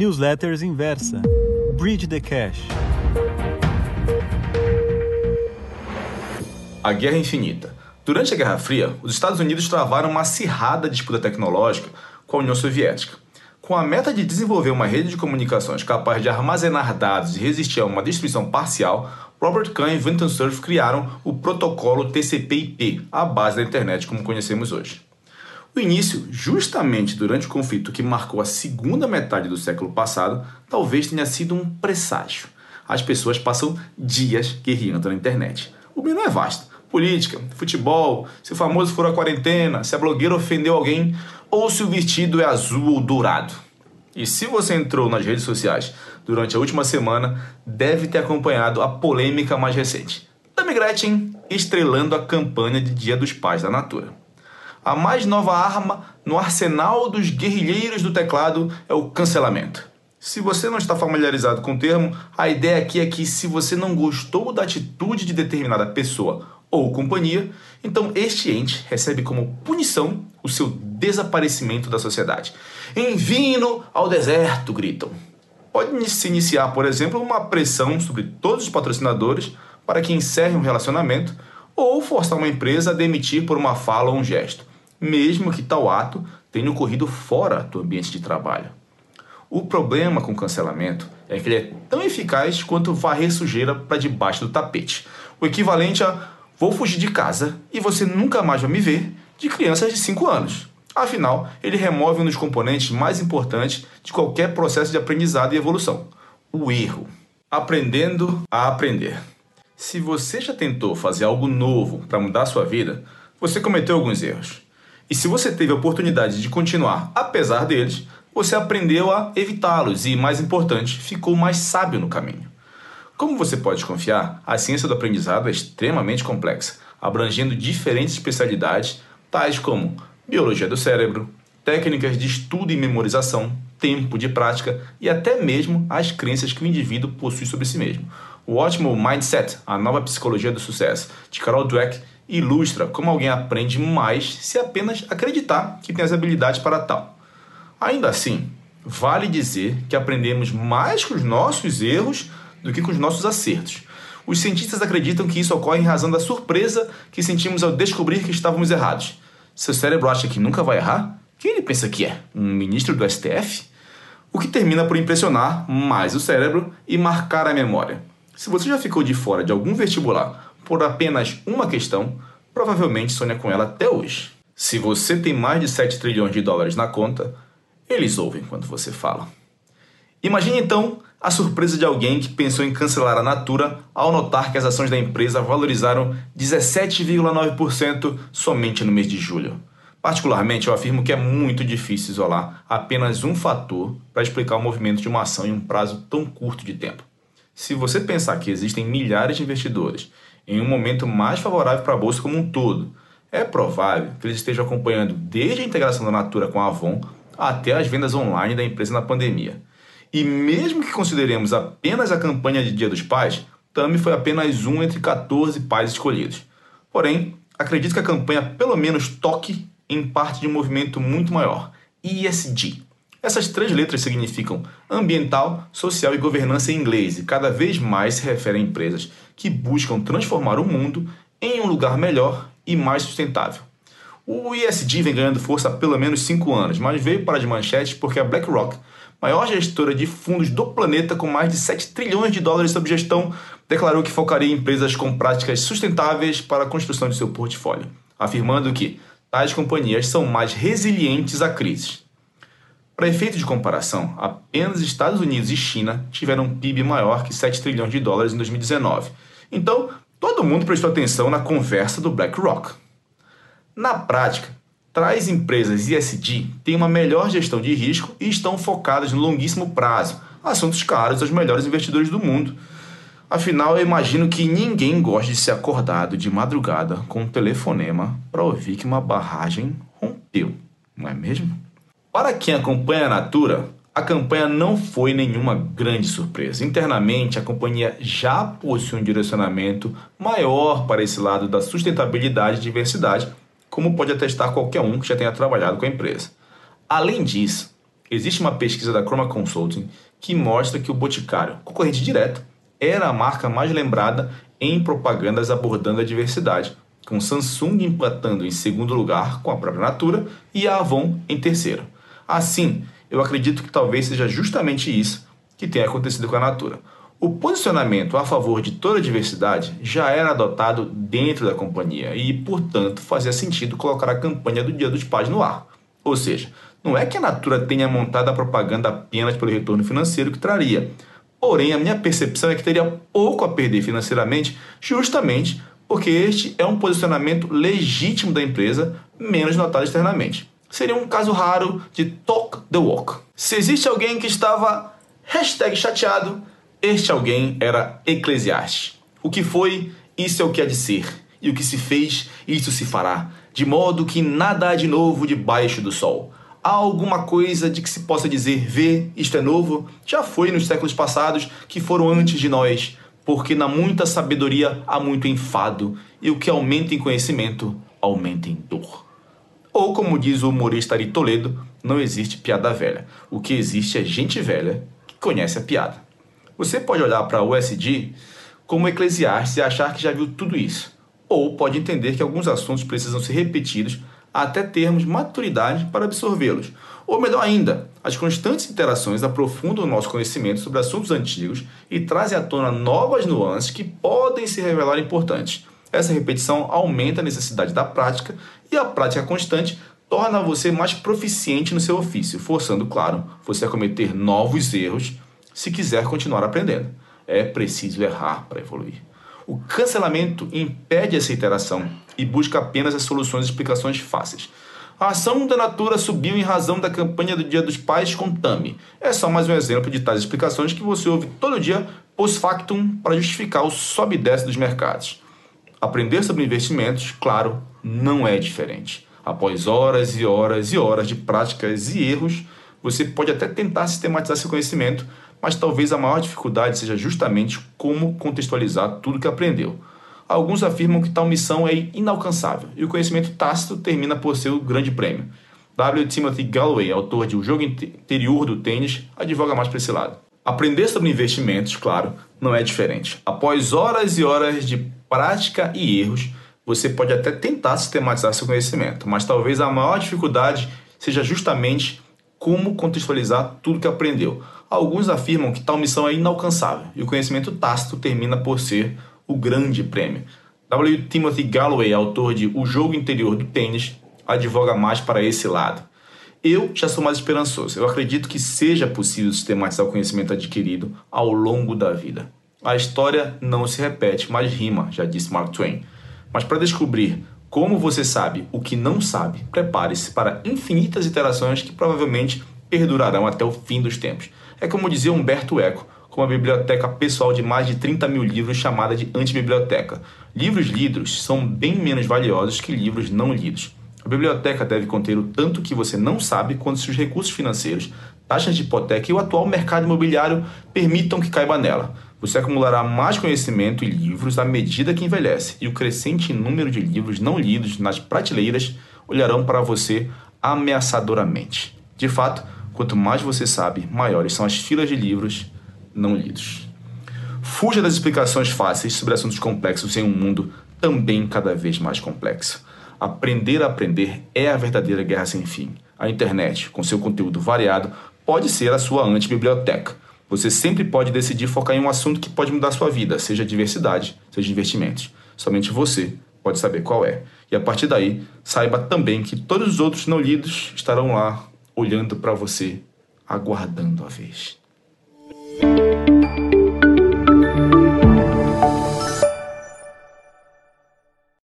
Newsletters Inversa. Bridge the Cash. A Guerra Infinita. Durante a Guerra Fria, os Estados Unidos travaram uma acirrada disputa tecnológica com a União Soviética. Com a meta de desenvolver uma rede de comunicações capaz de armazenar dados e resistir a uma destruição parcial, Robert Kahn e Vinton Cerf criaram o protocolo TCP/IP, a base da internet como conhecemos hoje. O início, justamente durante o conflito que marcou a segunda metade do século passado, talvez tenha sido um presságio. As pessoas passam dias guerreando na internet. O menu é vasto. Política, futebol, se o famoso for a quarentena, se a blogueira ofendeu alguém ou se o vestido é azul ou dourado. E se você entrou nas redes sociais durante a última semana, deve ter acompanhado a polêmica mais recente. Tammy Gretchen estrelando a campanha de Dia dos Pais da Natura. A mais nova arma no arsenal dos guerrilheiros do teclado é o cancelamento. Se você não está familiarizado com o termo, a ideia aqui é que se você não gostou da atitude de determinada pessoa ou companhia, então este ente recebe como punição o seu desaparecimento da sociedade. Envie-no ao deserto, gritam. Pode se iniciar, por exemplo, uma pressão sobre todos os patrocinadores para que encerrem um relacionamento ou forçar uma empresa a demitir por uma fala ou um gesto mesmo que tal ato tenha ocorrido fora do ambiente de trabalho. O problema com o cancelamento é que ele é tão eficaz quanto varrer sujeira para debaixo do tapete. O equivalente a vou fugir de casa e você nunca mais vai me ver de crianças de 5 anos. Afinal, ele remove um dos componentes mais importantes de qualquer processo de aprendizado e evolução: o erro. Aprendendo a aprender. Se você já tentou fazer algo novo para mudar sua vida, você cometeu alguns erros. E se você teve a oportunidade de continuar apesar deles, você aprendeu a evitá-los e, mais importante, ficou mais sábio no caminho. Como você pode confiar, a ciência do aprendizado é extremamente complexa, abrangendo diferentes especialidades, tais como biologia do cérebro, técnicas de estudo e memorização, tempo de prática e até mesmo as crenças que o indivíduo possui sobre si mesmo. O ótimo Mindset, a nova psicologia do sucesso, de Carol Dweck, ilustra como alguém aprende mais se apenas acreditar que tem as habilidades para tal. Ainda assim, vale dizer que aprendemos mais com os nossos erros do que com os nossos acertos. Os cientistas acreditam que isso ocorre em razão da surpresa que sentimos ao descobrir que estávamos errados. Seu cérebro acha que nunca vai errar? Quem ele pensa que é? Um ministro do STF? O que termina por impressionar mais o cérebro e marcar a memória. Se você já ficou de fora de algum vestibular por apenas uma questão, provavelmente sonha com ela até hoje. Se você tem mais de 7 trilhões de dólares na conta, eles ouvem quando você fala. Imagine então a surpresa de alguém que pensou em cancelar a Natura ao notar que as ações da empresa valorizaram 17,9% somente no mês de julho. Particularmente, eu afirmo que é muito difícil isolar apenas um fator para explicar o movimento de uma ação em um prazo tão curto de tempo. Se você pensar que existem milhares de investidores em um momento mais favorável para a bolsa como um todo. É provável que eles estejam acompanhando desde a integração da Natura com a Avon até as vendas online da empresa na pandemia. E mesmo que consideremos apenas a campanha de Dia dos Pais, Tami foi apenas um entre 14 pais escolhidos. Porém, acredito que a campanha pelo menos toque em parte de um movimento muito maior, ESG, essas três letras significam ambiental, social e governança em inglês e cada vez mais se referem a empresas que buscam transformar o mundo em um lugar melhor e mais sustentável. O ESG vem ganhando força há pelo menos cinco anos, mas veio para as manchetes porque a BlackRock, maior gestora de fundos do planeta com mais de 7 trilhões de dólares sob gestão, declarou que focaria em empresas com práticas sustentáveis para a construção de seu portfólio, afirmando que tais companhias são mais resilientes a crises. Para efeito de comparação, apenas Estados Unidos e China tiveram um PIB maior que 7 trilhões de dólares em 2019. Então, todo mundo prestou atenção na conversa do BlackRock. Na prática, tais empresas ESG têm uma melhor gestão de risco e estão focadas no longuíssimo prazo, assuntos caros aos melhores investidores do mundo. Afinal, eu imagino que ninguém gosta de ser acordado de madrugada com um telefonema para ouvir que uma barragem rompeu, não é mesmo? Para quem acompanha a Natura, a campanha não foi nenhuma grande surpresa. Internamente, a companhia já possui um direcionamento maior para esse lado da sustentabilidade e diversidade, como pode atestar qualquer um que já tenha trabalhado com a empresa. Além disso, Existe uma pesquisa da Chroma Consulting que mostra que o Boticário, concorrente direto, era a marca mais lembrada em propagandas abordando a diversidade, com Samsung empatando em segundo lugar com a própria Natura e a Avon em terceiro. Assim, eu acredito que talvez seja justamente isso que tenha acontecido com a Natura. O posicionamento a favor de toda a diversidade já era adotado dentro da companhia e, portanto, fazia sentido colocar a campanha do Dia dos Pais no ar. Ou seja, não é que a Natura tenha montado a propaganda apenas pelo retorno financeiro que traria. Porém, a minha percepção é que teria pouco a perder financeiramente, justamente porque este é um posicionamento legítimo da empresa, menos notado externamente. Seria um caso raro de talk the walk. Se existe alguém que estava chateado, este alguém era Eclesiastes. O que foi, isso é o que há de ser. E o que se fez, isso se fará. De modo que nada há de novo debaixo do sol. Há alguma coisa de que se possa dizer, vê, isto é novo? Já foi nos séculos passados que foram antes de nós, porque na muita sabedoria há muito enfado, e o que aumenta em conhecimento, aumenta em dor. Ou como diz o humorista Ari Toledo, não existe piada velha. O que existe é gente velha que conhece a piada. Você pode olhar para o USD como Eclesiastes e achar que já viu tudo isso, ou pode entender que alguns assuntos precisam ser repetidos até termos maturidade para absorvê-los. Ou melhor ainda, as constantes interações aprofundam o nosso conhecimento sobre assuntos antigos e trazem à tona novas nuances que podem se revelar importantes. Essa repetição aumenta a necessidade da prática e a prática constante torna você mais proficiente no seu ofício, forçando, claro, você a cometer novos erros se quiser continuar aprendendo. É preciso errar para evoluir. O cancelamento impede essa interação e busca apenas as soluções e explicações fáceis. A ação da Natura subiu em razão da campanha do Dia dos Pais com Tami. É só mais um exemplo de tais explicações que você ouve todo dia post-factum para justificar o sobe e desce dos mercados. Aprender sobre investimentos, claro, não é diferente. Após horas e horas e horas de práticas e erros, você pode até tentar sistematizar seu conhecimento, mas talvez a maior dificuldade seja justamente como contextualizar tudo que aprendeu. Alguns afirmam que tal missão é inalcançável e o conhecimento tácito termina por ser o grande prêmio. W. Timothy Galloway, autor de O Jogo Interior do Tênis, advoga mais para esse lado. Aprender sobre investimentos, claro, não é diferente. Após horas e horas de prática e erros, você pode até tentar sistematizar seu conhecimento, mas talvez a maior dificuldade seja justamente como contextualizar tudo que aprendeu. Alguns afirmam que tal missão é inalcançável e o conhecimento tácito termina por ser o grande prêmio. W. Timothy Galloway, autor de O Jogo Interior do Tênis, advoga mais para esse lado. Eu já sou mais esperançoso. Eu acredito que seja possível sistematizar o conhecimento adquirido ao longo da vida. A história não se repete, mas rima, já disse Mark Twain. Mas para descobrir como você sabe o que não sabe, prepare-se para infinitas interações que provavelmente perdurarão até o fim dos tempos. É como dizia Humberto Eco, com uma biblioteca pessoal de mais de 30 mil livros chamada de antibiblioteca. Livros lidos são bem menos valiosos que livros não lidos. A biblioteca deve conter o tanto que você não sabe quanto seus recursos financeiros, taxas de hipoteca e o atual mercado imobiliário permitam que caiba nela. Você acumulará mais conhecimento e livros à medida que envelhece, e o crescente número de livros não lidos nas prateleiras olharão para você ameaçadoramente. De fato, quanto mais você sabe, maiores são as filas de livros não lidos. Fuja das explicações fáceis sobre assuntos complexos em um mundo também cada vez mais complexo. Aprender a aprender é a verdadeira guerra sem fim. A internet, com seu conteúdo variado, pode ser a sua antibiblioteca você sempre pode decidir focar em um assunto que pode mudar sua vida, seja diversidade, seja investimentos. Somente você pode saber qual é. E a partir daí, saiba também que todos os outros não lidos estarão lá olhando para você, aguardando a vez.